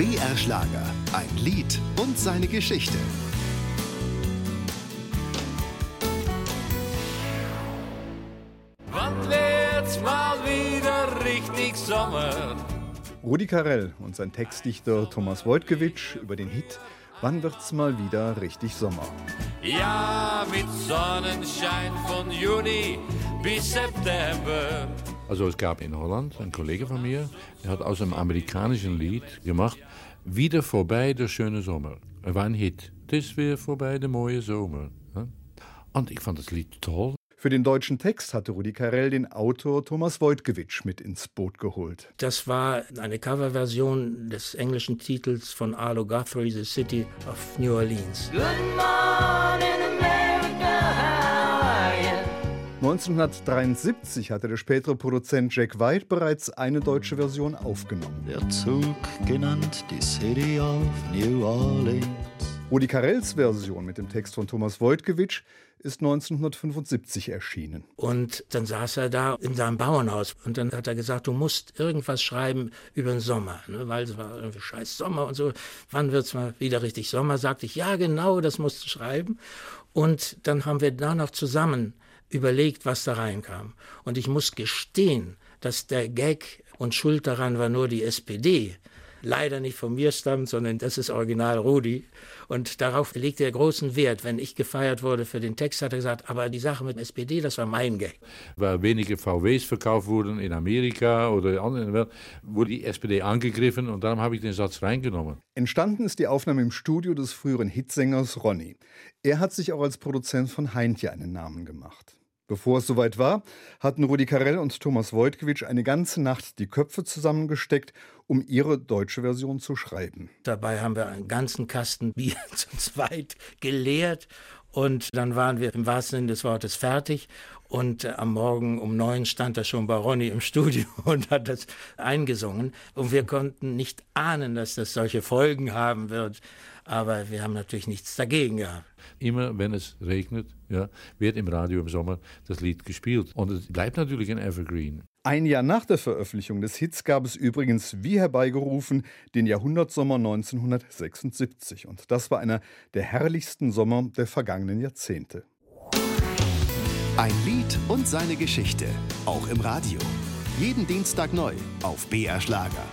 BR Schlager, ein Lied und seine Geschichte. Wann wird's mal wieder richtig Sommer? Rudi Carell und sein Textdichter Thomas Wojtkiewicz über den Hit Wann wird's mal wieder richtig Sommer? Ja, mit Sonnenschein von Juni bis September. Also es gab in Holland einen Kollege von mir, der hat aus einem amerikanischen Lied gemacht, Wieder vorbei der schöne Sommer. Er war ein Hit. Het is weer voorbij de mooie zomer. Und ich fand das Lied toll. Für den deutschen Text hatte Rudi Carell den Autor Thomas Wojtkiewicz mit ins Boot geholt. Das war eine Coverversion des englischen Titels von Arlo Guthrie, The City of New Orleans. Good morning, 1973 hatte der spätere Produzent Jack White bereits eine deutsche Version aufgenommen. Der Zug genannt die City of New Orleans. Rudi Carells Version mit dem Text von Thomas Wojtkiewicz ist 1975 erschienen. Und dann saß er da in seinem Bauernhaus und dann hat er gesagt, du musst irgendwas schreiben über den Sommer, ne? weil es war irgendwie scheiß Sommer und so. Wann wird's mal wieder richtig Sommer? Sagte ich, ja genau, das musst du schreiben. Und dann haben wir da noch zusammen überlegt, was da reinkam. Und ich muss gestehen, dass der Gag und Schuld daran war nur die SPD leider nicht von mir stammt, sondern das ist Original Rudi. Und darauf legte er großen Wert. Wenn ich gefeiert wurde für den Text, hat er gesagt, aber die Sache mit SPD, das war mein Gag. Weil wenige VWs verkauft wurden in Amerika oder in anderen Welt, wurde die SPD angegriffen und darum habe ich den Satz reingenommen. Entstanden ist die Aufnahme im Studio des früheren Hitsängers Ronny. Er hat sich auch als Produzent von Heintje einen Namen gemacht. Bevor es soweit war, hatten Rudi Carell und Thomas Wojtkiewicz eine ganze Nacht die Köpfe zusammengesteckt, um ihre deutsche Version zu schreiben. Dabei haben wir einen ganzen Kasten Bier zu zweit geleert und dann waren wir im wahrsten Sinne des Wortes fertig. Und äh, am Morgen um neun stand er schon bei Ronny im Studio und hat das eingesungen. Und wir konnten nicht ahnen, dass das solche Folgen haben wird. Aber wir haben natürlich nichts dagegen gehabt. Immer wenn es regnet, ja, wird im Radio im Sommer das Lied gespielt. Und es bleibt natürlich ein Evergreen. Ein Jahr nach der Veröffentlichung des Hits gab es übrigens, wie herbeigerufen, den Jahrhundertsommer 1976. Und das war einer der herrlichsten Sommer der vergangenen Jahrzehnte. Ein Lied und seine Geschichte, auch im Radio. Jeden Dienstag neu auf BR Schlager.